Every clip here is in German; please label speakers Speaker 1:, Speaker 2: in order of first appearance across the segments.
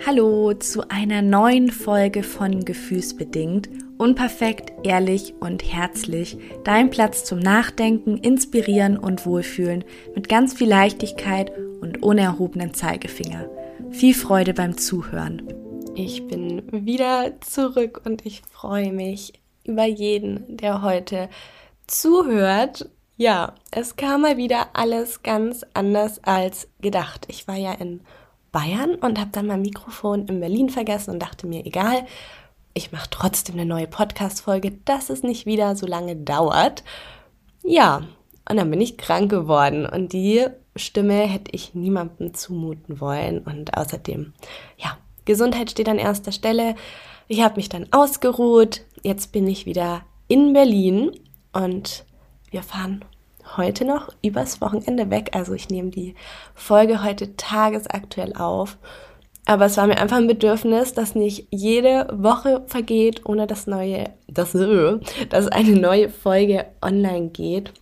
Speaker 1: Hallo zu einer neuen Folge von Gefühlsbedingt. Unperfekt, ehrlich und herzlich. Dein Platz zum Nachdenken, Inspirieren und Wohlfühlen mit ganz viel Leichtigkeit und unerhobenen Zeigefinger. Viel Freude beim Zuhören.
Speaker 2: Ich bin wieder zurück und ich freue mich über jeden, der heute zuhört. Ja, es kam mal wieder alles ganz anders als gedacht. Ich war ja in Bayern und habe dann mein Mikrofon in Berlin vergessen und dachte mir, egal, ich mache trotzdem eine neue Podcast-Folge, dass es nicht wieder so lange dauert. Ja, und dann bin ich krank geworden und die Stimme hätte ich niemandem zumuten wollen und außerdem, ja, Gesundheit steht an erster Stelle. Ich habe mich dann ausgeruht, jetzt bin ich wieder in Berlin und wir fahren heute noch übers Wochenende weg. Also ich nehme die Folge heute tagesaktuell auf. Aber es war mir einfach ein Bedürfnis, dass nicht jede Woche vergeht, ohne dass neue, das, äh, dass eine neue Folge online geht.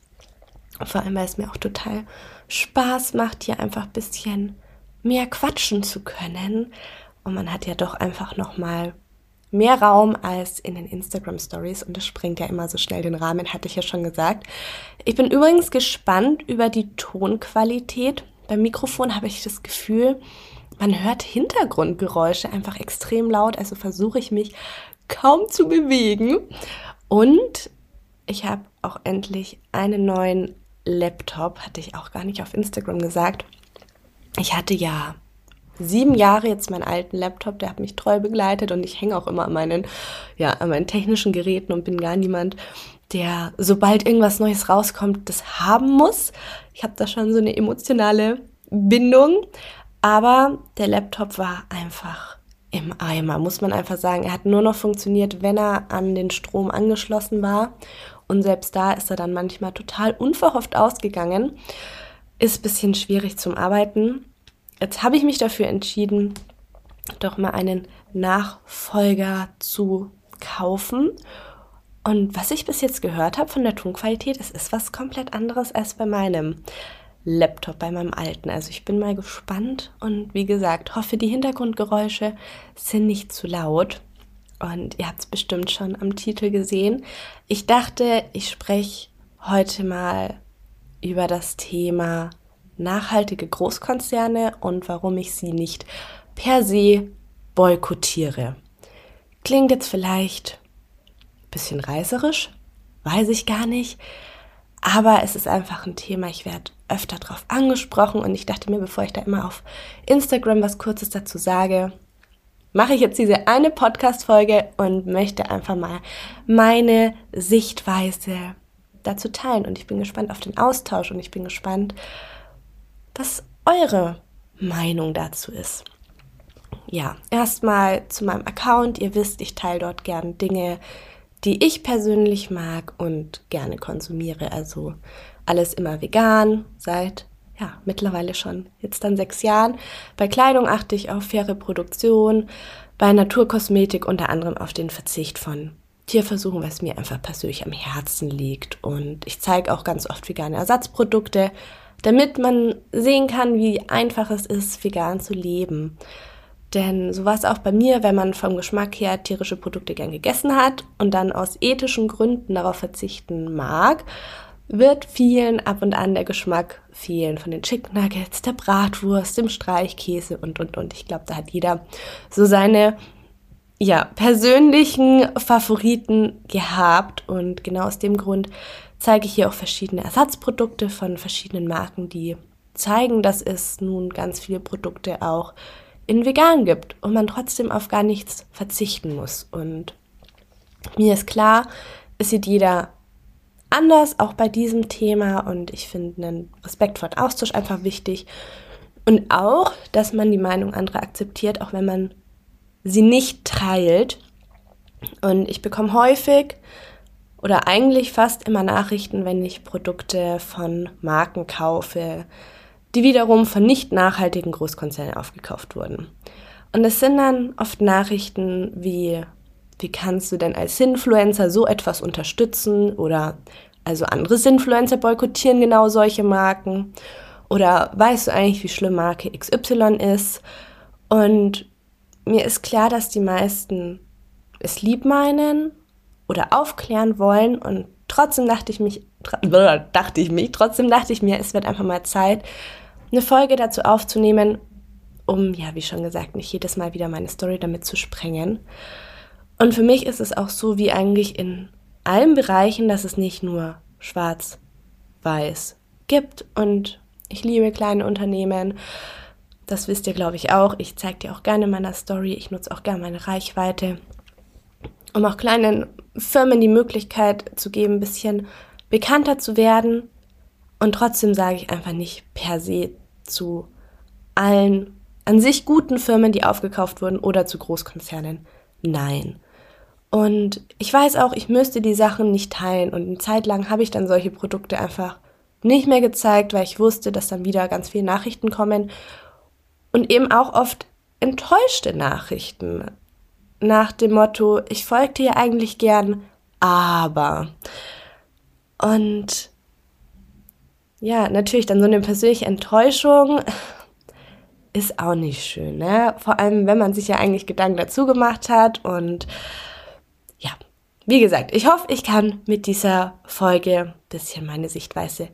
Speaker 2: Vor allem, weil es mir auch total Spaß macht, hier einfach ein bisschen mehr quatschen zu können. Und man hat ja doch einfach nochmal mehr Raum als in den Instagram Stories und das springt ja immer so schnell den Rahmen, hatte ich ja schon gesagt. Ich bin übrigens gespannt über die Tonqualität. Beim Mikrofon habe ich das Gefühl, man hört Hintergrundgeräusche einfach extrem laut, also versuche ich mich kaum zu bewegen. Und ich habe auch endlich einen neuen Laptop, hatte ich auch gar nicht auf Instagram gesagt. Ich hatte ja sieben Jahre jetzt meinen alten Laptop, der hat mich treu begleitet und ich hänge auch immer an meinen, ja, an meinen technischen Geräten und bin gar niemand, der, sobald irgendwas Neues rauskommt, das haben muss. Ich habe da schon so eine emotionale Bindung. Aber der Laptop war einfach im Eimer, muss man einfach sagen. Er hat nur noch funktioniert, wenn er an den Strom angeschlossen war. Und selbst da ist er dann manchmal total unverhofft ausgegangen. Ist ein bisschen schwierig zum Arbeiten. Jetzt habe ich mich dafür entschieden, doch mal einen Nachfolger zu kaufen. Und was ich bis jetzt gehört habe von der Tonqualität, es ist was komplett anderes als bei meinem Laptop, bei meinem alten. Also ich bin mal gespannt und wie gesagt, hoffe, die Hintergrundgeräusche sind nicht zu laut. Und ihr habt es bestimmt schon am Titel gesehen. Ich dachte, ich spreche heute mal über das Thema nachhaltige Großkonzerne und warum ich sie nicht per se boykottiere. Klingt jetzt vielleicht ein bisschen reißerisch, weiß ich gar nicht, aber es ist einfach ein Thema, ich werde öfter darauf angesprochen und ich dachte mir, bevor ich da immer auf Instagram was Kurzes dazu sage, mache ich jetzt diese eine Podcast-Folge und möchte einfach mal meine Sichtweise dazu teilen. Und ich bin gespannt auf den Austausch und ich bin gespannt, was eure Meinung dazu ist. Ja, erstmal zu meinem Account. Ihr wisst, ich teile dort gern Dinge, die ich persönlich mag und gerne konsumiere. Also alles immer vegan, seit ja, mittlerweile schon jetzt dann sechs Jahren. Bei Kleidung achte ich auf faire Produktion, bei Naturkosmetik unter anderem auf den Verzicht von Tierversuchen, was mir einfach persönlich am Herzen liegt. Und ich zeige auch ganz oft vegane Ersatzprodukte, damit man sehen kann, wie einfach es ist, vegan zu leben. Denn so war es auch bei mir, wenn man vom Geschmack her tierische Produkte gern gegessen hat und dann aus ethischen Gründen darauf verzichten mag, wird vielen ab und an der Geschmack fehlen von den Chicken Nuggets, der Bratwurst, dem Streichkäse und, und, und. Ich glaube, da hat jeder so seine ja, persönlichen Favoriten gehabt und genau aus dem Grund zeige ich hier auch verschiedene Ersatzprodukte von verschiedenen Marken, die zeigen, dass es nun ganz viele Produkte auch in vegan gibt und man trotzdem auf gar nichts verzichten muss. Und mir ist klar, es sieht jeder anders, auch bei diesem Thema. Und ich finde einen respektvollen Austausch einfach wichtig. Und auch, dass man die Meinung anderer akzeptiert, auch wenn man sie nicht teilt. Und ich bekomme häufig oder eigentlich fast immer Nachrichten, wenn ich Produkte von Marken kaufe, die wiederum von nicht nachhaltigen Großkonzernen aufgekauft wurden. Und es sind dann oft Nachrichten wie, wie kannst du denn als Influencer so etwas unterstützen oder also andere Influencer boykottieren genau solche Marken? Oder weißt du eigentlich, wie schlimm Marke XY ist? Und mir ist klar, dass die meisten es lieb meinen oder aufklären wollen und trotzdem dachte ich mich, dachte ich mich, trotzdem dachte ich mir, es wird einfach mal Zeit, eine Folge dazu aufzunehmen, um, ja, wie schon gesagt, nicht jedes Mal wieder meine Story damit zu sprengen. Und für mich ist es auch so wie eigentlich in allen Bereichen, dass es nicht nur schwarz-weiß gibt und ich liebe kleine Unternehmen. Das wisst ihr, glaube ich, auch. Ich zeige dir auch gerne in meiner Story. Ich nutze auch gerne meine Reichweite, um auch kleinen Firmen die Möglichkeit zu geben, ein bisschen bekannter zu werden. Und trotzdem sage ich einfach nicht per se zu allen an sich guten Firmen, die aufgekauft wurden oder zu Großkonzernen. Nein. Und ich weiß auch, ich müsste die Sachen nicht teilen. Und eine Zeit lang habe ich dann solche Produkte einfach nicht mehr gezeigt, weil ich wusste, dass dann wieder ganz viele Nachrichten kommen. Und eben auch oft enttäuschte Nachrichten. Nach dem Motto, ich folgte dir eigentlich gern, aber. Und ja, natürlich dann so eine persönliche Enttäuschung ist auch nicht schön, ne? Vor allem, wenn man sich ja eigentlich Gedanken dazu gemacht hat und ja, wie gesagt, ich hoffe, ich kann mit dieser Folge ein bisschen meine Sichtweise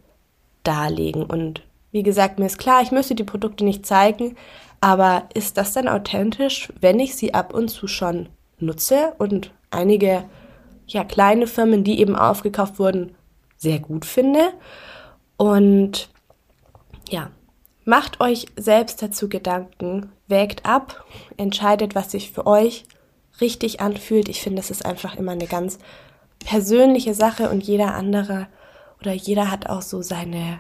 Speaker 2: darlegen und wie gesagt, mir ist klar, ich müsste die Produkte nicht zeigen, aber ist das dann authentisch, wenn ich sie ab und zu schon nutze und einige ja kleine Firmen, die eben aufgekauft wurden, sehr gut finde? Und ja, Macht euch selbst dazu Gedanken, wägt ab, entscheidet, was sich für euch richtig anfühlt. Ich finde, es ist einfach immer eine ganz persönliche Sache und jeder andere oder jeder hat auch so seine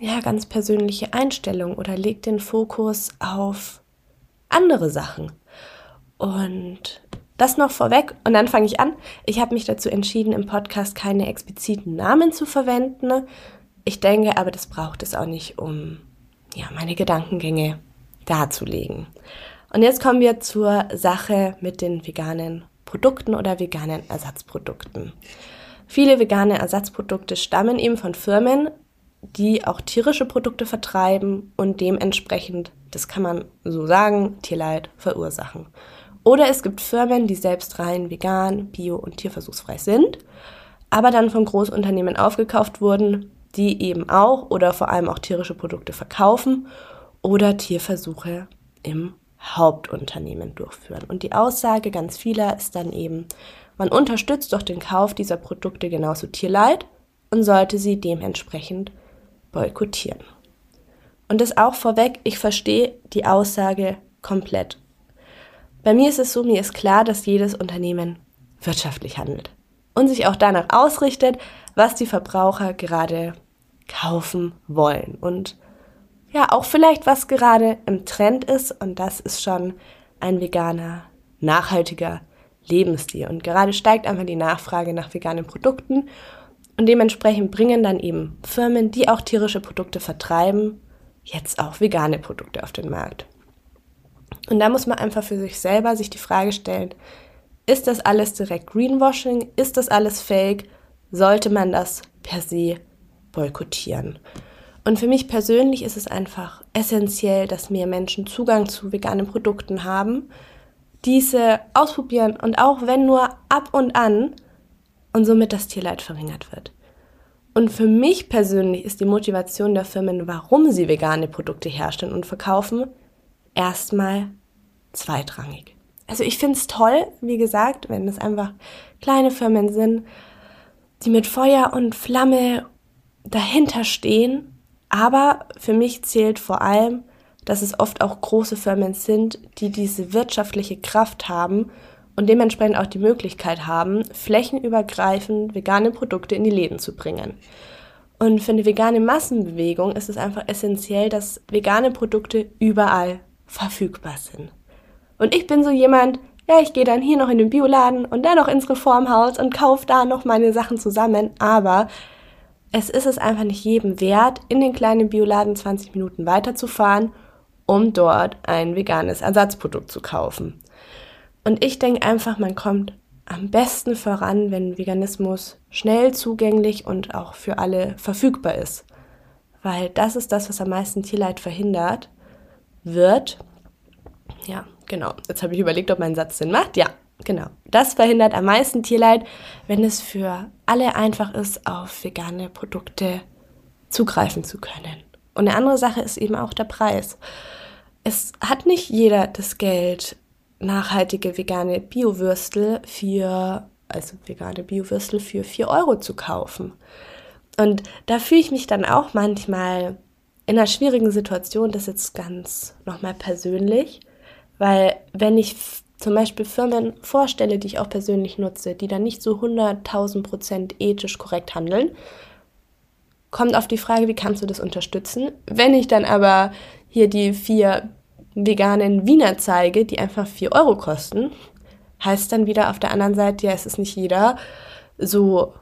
Speaker 2: ja, ganz persönliche Einstellung oder legt den Fokus auf andere Sachen. Und das noch vorweg und dann fange ich an. Ich habe mich dazu entschieden, im Podcast keine expliziten Namen zu verwenden, ich denke aber, das braucht es auch nicht, um ja, meine Gedankengänge darzulegen. Und jetzt kommen wir zur Sache mit den veganen Produkten oder veganen Ersatzprodukten. Viele vegane Ersatzprodukte stammen eben von Firmen, die auch tierische Produkte vertreiben und dementsprechend, das kann man so sagen, Tierleid verursachen. Oder es gibt Firmen, die selbst rein vegan, bio und tierversuchsfrei sind, aber dann von Großunternehmen aufgekauft wurden die eben auch oder vor allem auch tierische Produkte verkaufen oder Tierversuche im Hauptunternehmen durchführen. Und die Aussage ganz vieler ist dann eben, man unterstützt durch den Kauf dieser Produkte genauso Tierleid und sollte sie dementsprechend boykottieren. Und das auch vorweg, ich verstehe die Aussage komplett. Bei mir ist es so, mir ist klar, dass jedes Unternehmen wirtschaftlich handelt und sich auch danach ausrichtet, was die Verbraucher gerade kaufen wollen. Und ja, auch vielleicht, was gerade im Trend ist. Und das ist schon ein veganer, nachhaltiger Lebensstil. Und gerade steigt einfach die Nachfrage nach veganen Produkten. Und dementsprechend bringen dann eben Firmen, die auch tierische Produkte vertreiben, jetzt auch vegane Produkte auf den Markt. Und da muss man einfach für sich selber sich die Frage stellen, ist das alles direkt Greenwashing? Ist das alles Fake? Sollte man das per se boykottieren? Und für mich persönlich ist es einfach essentiell, dass mehr Menschen Zugang zu veganen Produkten haben, diese ausprobieren und auch wenn nur ab und an und somit das Tierleid verringert wird. Und für mich persönlich ist die Motivation der Firmen, warum sie vegane Produkte herstellen und verkaufen, erstmal zweitrangig. Also ich finde es toll, wie gesagt, wenn es einfach kleine Firmen sind, die mit Feuer und Flamme dahinter stehen. Aber für mich zählt vor allem, dass es oft auch große Firmen sind, die diese wirtschaftliche Kraft haben und dementsprechend auch die Möglichkeit haben, flächenübergreifend vegane Produkte in die Läden zu bringen. Und für eine vegane Massenbewegung ist es einfach essentiell, dass vegane Produkte überall verfügbar sind. Und ich bin so jemand, ja, ich gehe dann hier noch in den Bioladen und dann noch ins Reformhaus und kaufe da noch meine Sachen zusammen. Aber es ist es einfach nicht jedem wert, in den kleinen Bioladen 20 Minuten weiterzufahren, um dort ein veganes Ersatzprodukt zu kaufen. Und ich denke einfach, man kommt am besten voran, wenn Veganismus schnell zugänglich und auch für alle verfügbar ist. Weil das ist das, was am meisten Tierleid verhindert wird Ja, genau. Jetzt habe ich überlegt, ob mein Satz Sinn macht. Ja, genau. Das verhindert am meisten Tierleid, wenn es für alle einfach ist, auf vegane Produkte zugreifen zu können. Und eine andere Sache ist eben auch der Preis. Es hat nicht jeder das Geld, nachhaltige vegane Biowürstel für, also vegane Biowürstel für 4 Euro zu kaufen. Und da fühle ich mich dann auch manchmal in einer schwierigen Situation, das jetzt ganz nochmal persönlich, weil wenn ich zum Beispiel Firmen vorstelle, die ich auch persönlich nutze, die dann nicht so 100.000 Prozent ethisch korrekt handeln, kommt auf die Frage, wie kannst du das unterstützen? Wenn ich dann aber hier die vier veganen Wiener zeige, die einfach 4 Euro kosten, heißt dann wieder auf der anderen Seite, ja, es ist nicht jeder so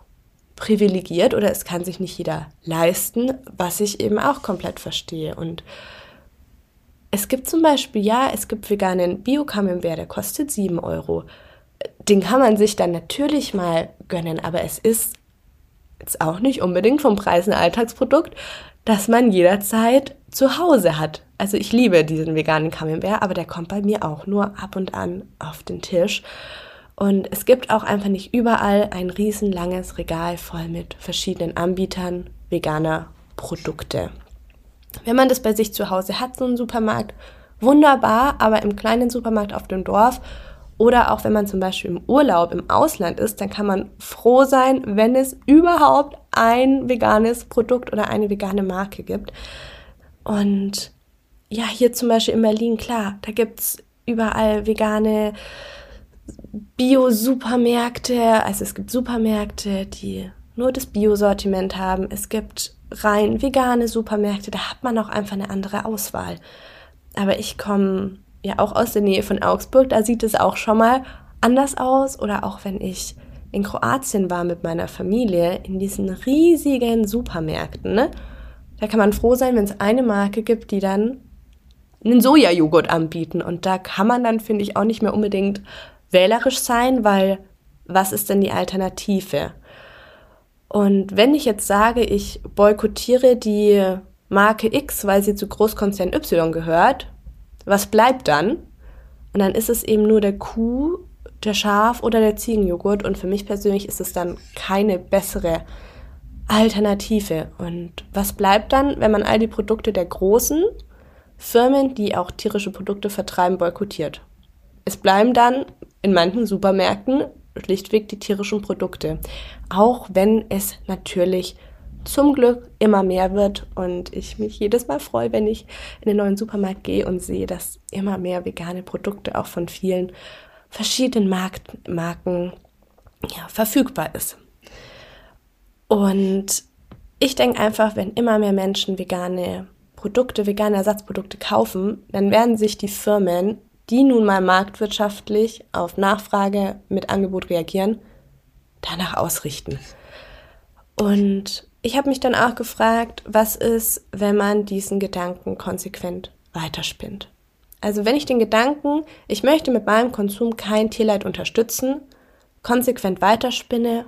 Speaker 2: privilegiert oder es kann sich nicht jeder leisten, was ich eben auch komplett verstehe. Und es gibt zum Beispiel, ja, es gibt veganen Bio-Camembert, der kostet 7 Euro. Den kann man sich dann natürlich mal gönnen, aber es ist jetzt auch nicht unbedingt vom Preis ein Alltagsprodukt, das man jederzeit zu Hause hat. Also ich liebe diesen veganen Camembert, aber der kommt bei mir auch nur ab und an auf den Tisch. Und es gibt auch einfach nicht überall ein riesenlanges Regal voll mit verschiedenen Anbietern veganer Produkte. Wenn man das bei sich zu Hause hat, so einen Supermarkt, wunderbar, aber im kleinen Supermarkt auf dem Dorf oder auch wenn man zum Beispiel im Urlaub im Ausland ist, dann kann man froh sein, wenn es überhaupt ein veganes Produkt oder eine vegane Marke gibt. Und ja, hier zum Beispiel in Berlin, klar, da gibt es überall vegane Bio-Supermärkte. Also es gibt Supermärkte, die nur das Bio-Sortiment haben. Es gibt rein vegane Supermärkte, da hat man auch einfach eine andere Auswahl. Aber ich komme ja auch aus der Nähe von Augsburg, da sieht es auch schon mal anders aus. Oder auch wenn ich in Kroatien war mit meiner Familie, in diesen riesigen Supermärkten, ne? Da kann man froh sein, wenn es eine Marke gibt, die dann einen Sojajoghurt anbieten. Und da kann man dann, finde ich, auch nicht mehr unbedingt wählerisch sein, weil was ist denn die Alternative? Und wenn ich jetzt sage, ich boykottiere die Marke X, weil sie zu Großkonzern Y gehört, was bleibt dann? Und dann ist es eben nur der Kuh, der Schaf oder der Ziegenjoghurt. Und für mich persönlich ist es dann keine bessere Alternative. Und was bleibt dann, wenn man all die Produkte der großen Firmen, die auch tierische Produkte vertreiben, boykottiert? Es bleiben dann in manchen Supermärkten schlichtweg die tierischen Produkte. Auch wenn es natürlich zum Glück immer mehr wird und ich mich jedes Mal freue, wenn ich in den neuen Supermarkt gehe und sehe, dass immer mehr vegane Produkte auch von vielen verschiedenen Markt Marken ja, verfügbar ist. Und ich denke einfach, wenn immer mehr Menschen vegane Produkte, vegane Ersatzprodukte kaufen, dann werden sich die Firmen die nun mal marktwirtschaftlich auf Nachfrage mit Angebot reagieren, danach ausrichten. Und ich habe mich dann auch gefragt, was ist, wenn man diesen Gedanken konsequent weiterspinnt. Also wenn ich den Gedanken, ich möchte mit meinem Konsum kein Tierleid unterstützen, konsequent weiterspinne,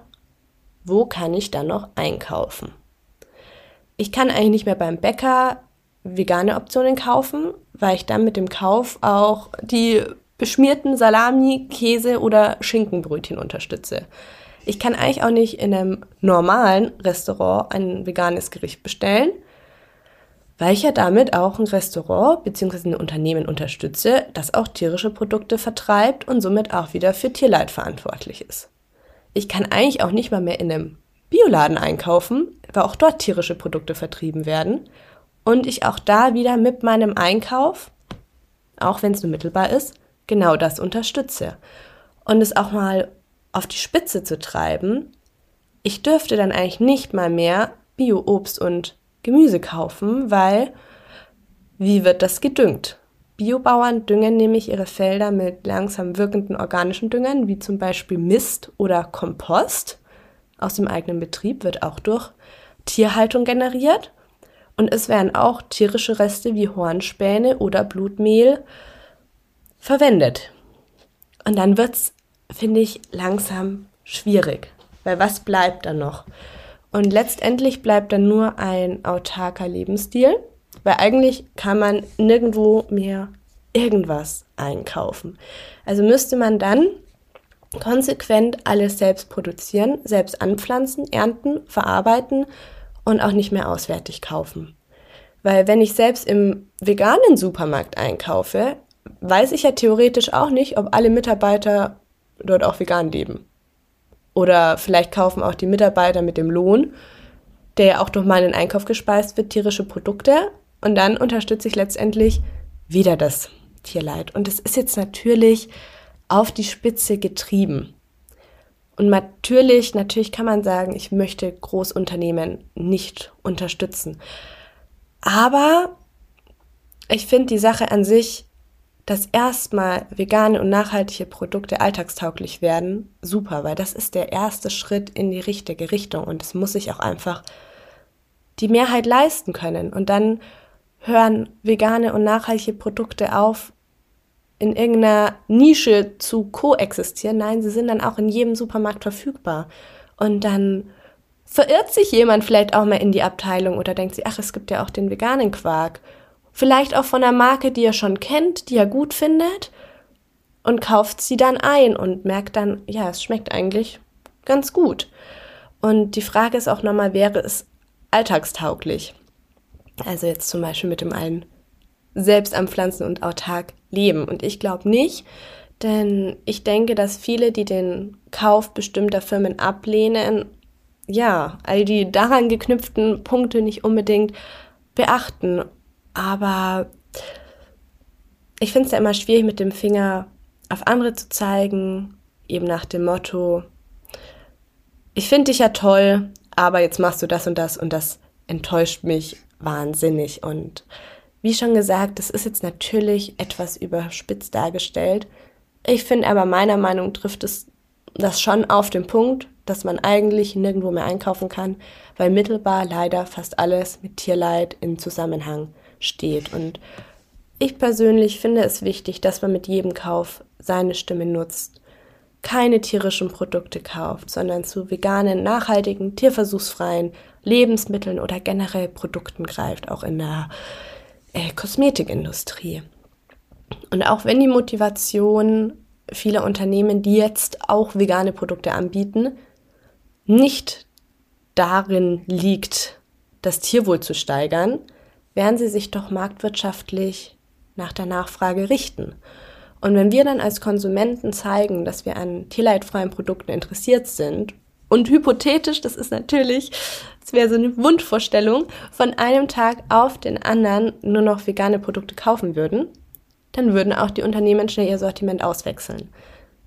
Speaker 2: wo kann ich dann noch einkaufen? Ich kann eigentlich nicht mehr beim Bäcker vegane Optionen kaufen, weil ich dann mit dem Kauf auch die beschmierten Salami, Käse oder Schinkenbrötchen unterstütze. Ich kann eigentlich auch nicht in einem normalen Restaurant ein veganes Gericht bestellen, weil ich ja damit auch ein Restaurant bzw. ein Unternehmen unterstütze, das auch tierische Produkte vertreibt und somit auch wieder für Tierleid verantwortlich ist. Ich kann eigentlich auch nicht mal mehr in einem Bioladen einkaufen, weil auch dort tierische Produkte vertrieben werden und ich auch da wieder mit meinem Einkauf, auch wenn es nur mittelbar ist, genau das unterstütze. Und es auch mal auf die Spitze zu treiben, ich dürfte dann eigentlich nicht mal mehr Bio-Obst und Gemüse kaufen, weil wie wird das gedüngt? Biobauern düngen nämlich ihre Felder mit langsam wirkenden organischen Düngern, wie zum Beispiel Mist oder Kompost. Aus dem eigenen Betrieb wird auch durch Tierhaltung generiert. Und es werden auch tierische Reste wie Hornspäne oder Blutmehl verwendet. Und dann wird es, finde ich, langsam schwierig. Weil was bleibt dann noch? Und letztendlich bleibt dann nur ein autarker Lebensstil, weil eigentlich kann man nirgendwo mehr irgendwas einkaufen. Also müsste man dann konsequent alles selbst produzieren, selbst anpflanzen, ernten, verarbeiten und auch nicht mehr auswärtig kaufen. Weil wenn ich selbst im veganen Supermarkt einkaufe, weiß ich ja theoretisch auch nicht, ob alle Mitarbeiter dort auch vegan leben. Oder vielleicht kaufen auch die Mitarbeiter mit dem Lohn, der ja auch durch meinen Einkauf gespeist wird, tierische Produkte. Und dann unterstütze ich letztendlich wieder das Tierleid. Und es ist jetzt natürlich auf die Spitze getrieben. Und natürlich, natürlich kann man sagen, ich möchte Großunternehmen nicht unterstützen. Aber ich finde die Sache an sich, dass erstmal vegane und nachhaltige Produkte alltagstauglich werden, super, weil das ist der erste Schritt in die richtige Richtung und es muss sich auch einfach die Mehrheit leisten können. Und dann hören vegane und nachhaltige Produkte auf, in irgendeiner Nische zu koexistieren. Nein, sie sind dann auch in jedem Supermarkt verfügbar. Und dann verirrt sich jemand vielleicht auch mal in die Abteilung oder denkt sich, ach, es gibt ja auch den veganen Quark. Vielleicht auch von einer Marke, die er schon kennt, die er gut findet und kauft sie dann ein und merkt dann, ja, es schmeckt eigentlich ganz gut. Und die Frage ist auch nochmal, wäre es alltagstauglich? Also jetzt zum Beispiel mit dem allen selbst am Pflanzen und autark leben. Und ich glaube nicht, denn ich denke, dass viele, die den Kauf bestimmter Firmen ablehnen, ja, all die daran geknüpften Punkte nicht unbedingt beachten. Aber ich finde es ja immer schwierig, mit dem Finger auf andere zu zeigen, eben nach dem Motto, ich finde dich ja toll, aber jetzt machst du das und das und das enttäuscht mich wahnsinnig. Und wie schon gesagt, das ist jetzt natürlich etwas überspitzt dargestellt. Ich finde aber meiner Meinung trifft es das schon auf den Punkt, dass man eigentlich nirgendwo mehr einkaufen kann, weil mittelbar leider fast alles mit Tierleid in Zusammenhang steht. Und ich persönlich finde es wichtig, dass man mit jedem Kauf seine Stimme nutzt, keine tierischen Produkte kauft, sondern zu veganen, nachhaltigen, tierversuchsfreien Lebensmitteln oder generell Produkten greift, auch in der äh, Kosmetikindustrie. Und auch wenn die Motivation vieler Unternehmen, die jetzt auch vegane Produkte anbieten, nicht darin liegt, das Tierwohl zu steigern, werden sie sich doch marktwirtschaftlich nach der Nachfrage richten. Und wenn wir dann als Konsumenten zeigen, dass wir an tierleidfreien Produkten interessiert sind und hypothetisch, das ist natürlich, das wäre so eine Wundvorstellung, von einem Tag auf den anderen nur noch vegane Produkte kaufen würden, dann würden auch die Unternehmen schnell ihr Sortiment auswechseln.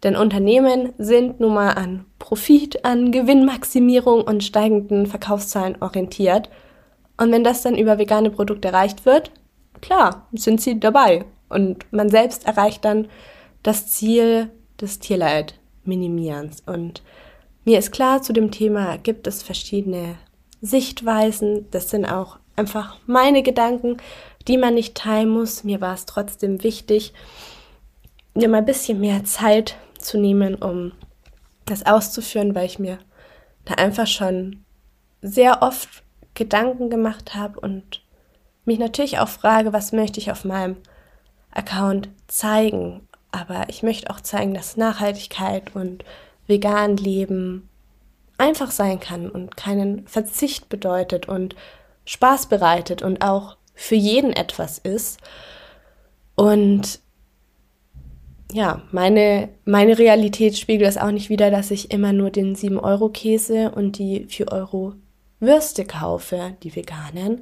Speaker 2: Denn Unternehmen sind nun mal an Profit, an Gewinnmaximierung und steigenden Verkaufszahlen orientiert. Und wenn das dann über vegane Produkte erreicht wird, klar, sind sie dabei. Und man selbst erreicht dann das Ziel des Tierleid-Minimierens. Und mir ist klar, zu dem Thema gibt es verschiedene Sichtweisen. Das sind auch einfach meine Gedanken, die man nicht teilen muss. Mir war es trotzdem wichtig, mir mal ein bisschen mehr Zeit zu nehmen, um das auszuführen, weil ich mir da einfach schon sehr oft Gedanken gemacht habe und mich natürlich auch frage, was möchte ich auf meinem Account zeigen. Aber ich möchte auch zeigen, dass Nachhaltigkeit und vegan leben einfach sein kann und keinen Verzicht bedeutet und Spaß bereitet und auch für jeden etwas ist. Und ja, meine, meine Realität spiegelt es auch nicht wieder, dass ich immer nur den 7-Euro-Käse und die 4 Euro Würste kaufe, die veganen,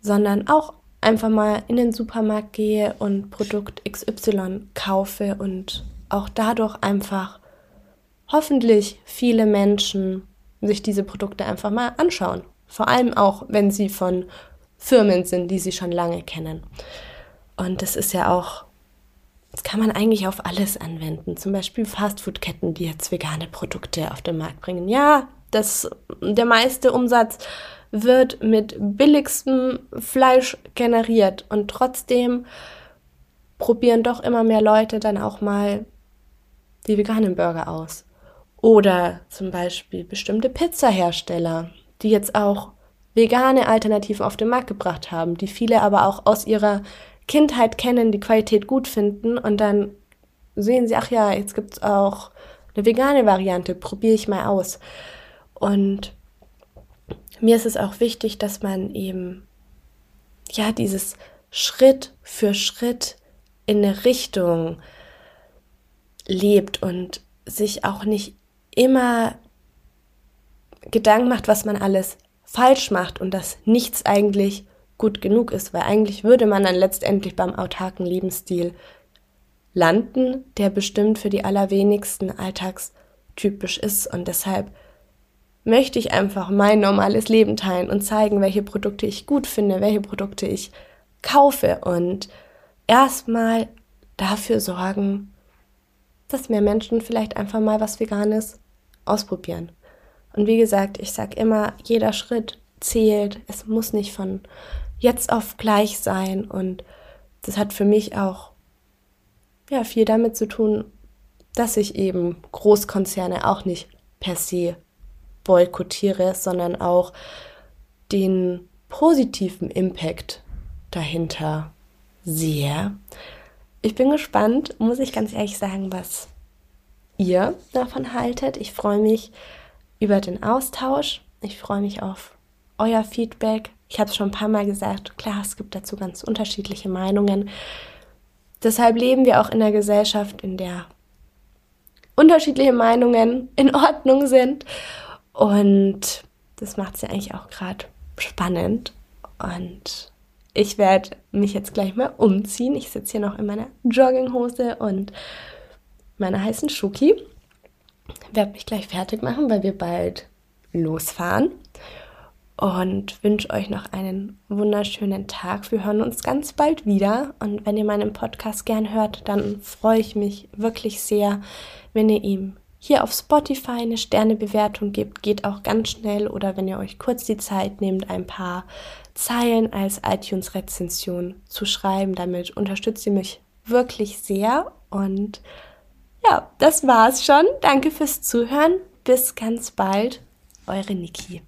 Speaker 2: sondern auch einfach mal in den Supermarkt gehe und Produkt XY kaufe und auch dadurch einfach hoffentlich viele Menschen sich diese Produkte einfach mal anschauen. Vor allem auch, wenn sie von Firmen sind, die sie schon lange kennen. Und das ist ja auch, das kann man eigentlich auf alles anwenden. Zum Beispiel Fastfood-Ketten, die jetzt vegane Produkte auf den Markt bringen. Ja, das, der meiste Umsatz wird mit billigstem Fleisch generiert und trotzdem probieren doch immer mehr Leute dann auch mal die veganen Burger aus. Oder zum Beispiel bestimmte Pizzahersteller, die jetzt auch vegane Alternativen auf den Markt gebracht haben, die viele aber auch aus ihrer Kindheit kennen, die Qualität gut finden und dann sehen sie, ach ja, jetzt gibt es auch eine vegane Variante, probiere ich mal aus. Und mir ist es auch wichtig, dass man eben ja dieses Schritt für Schritt in eine Richtung lebt und sich auch nicht immer Gedanken macht, was man alles falsch macht und dass nichts eigentlich gut genug ist, weil eigentlich würde man dann letztendlich beim autarken Lebensstil landen, der bestimmt für die allerwenigsten alltagstypisch ist. Und deshalb möchte ich einfach mein normales Leben teilen und zeigen, welche Produkte ich gut finde, welche Produkte ich kaufe und erstmal dafür sorgen, dass mehr Menschen vielleicht einfach mal was Veganes ausprobieren. Und wie gesagt, ich sage immer, jeder Schritt zählt. Es muss nicht von jetzt auf gleich sein. Und das hat für mich auch ja, viel damit zu tun, dass ich eben Großkonzerne auch nicht per se boykottiere, sondern auch den positiven Impact dahinter sehe. Ich bin gespannt, muss ich ganz ehrlich sagen, was ihr davon haltet. Ich freue mich über den Austausch. Ich freue mich auf euer Feedback. Ich habe es schon ein paar Mal gesagt, klar, es gibt dazu ganz unterschiedliche Meinungen. Deshalb leben wir auch in einer Gesellschaft, in der unterschiedliche Meinungen in Ordnung sind. Und das macht es ja eigentlich auch gerade spannend. Und ich werde mich jetzt gleich mal umziehen. Ich sitze hier noch in meiner Jogginghose und meiner heißen Schoki. Werde mich gleich fertig machen, weil wir bald losfahren. Und wünsche euch noch einen wunderschönen Tag. Wir hören uns ganz bald wieder. Und wenn ihr meinen Podcast gern hört, dann freue ich mich wirklich sehr, wenn ihr ihm hier auf Spotify eine Sternebewertung gibt, geht auch ganz schnell oder wenn ihr euch kurz die Zeit nehmt, ein paar Zeilen als iTunes-Rezension zu schreiben. Damit unterstützt ihr mich wirklich sehr. Und ja, das war's schon. Danke fürs Zuhören. Bis ganz bald. Eure Niki.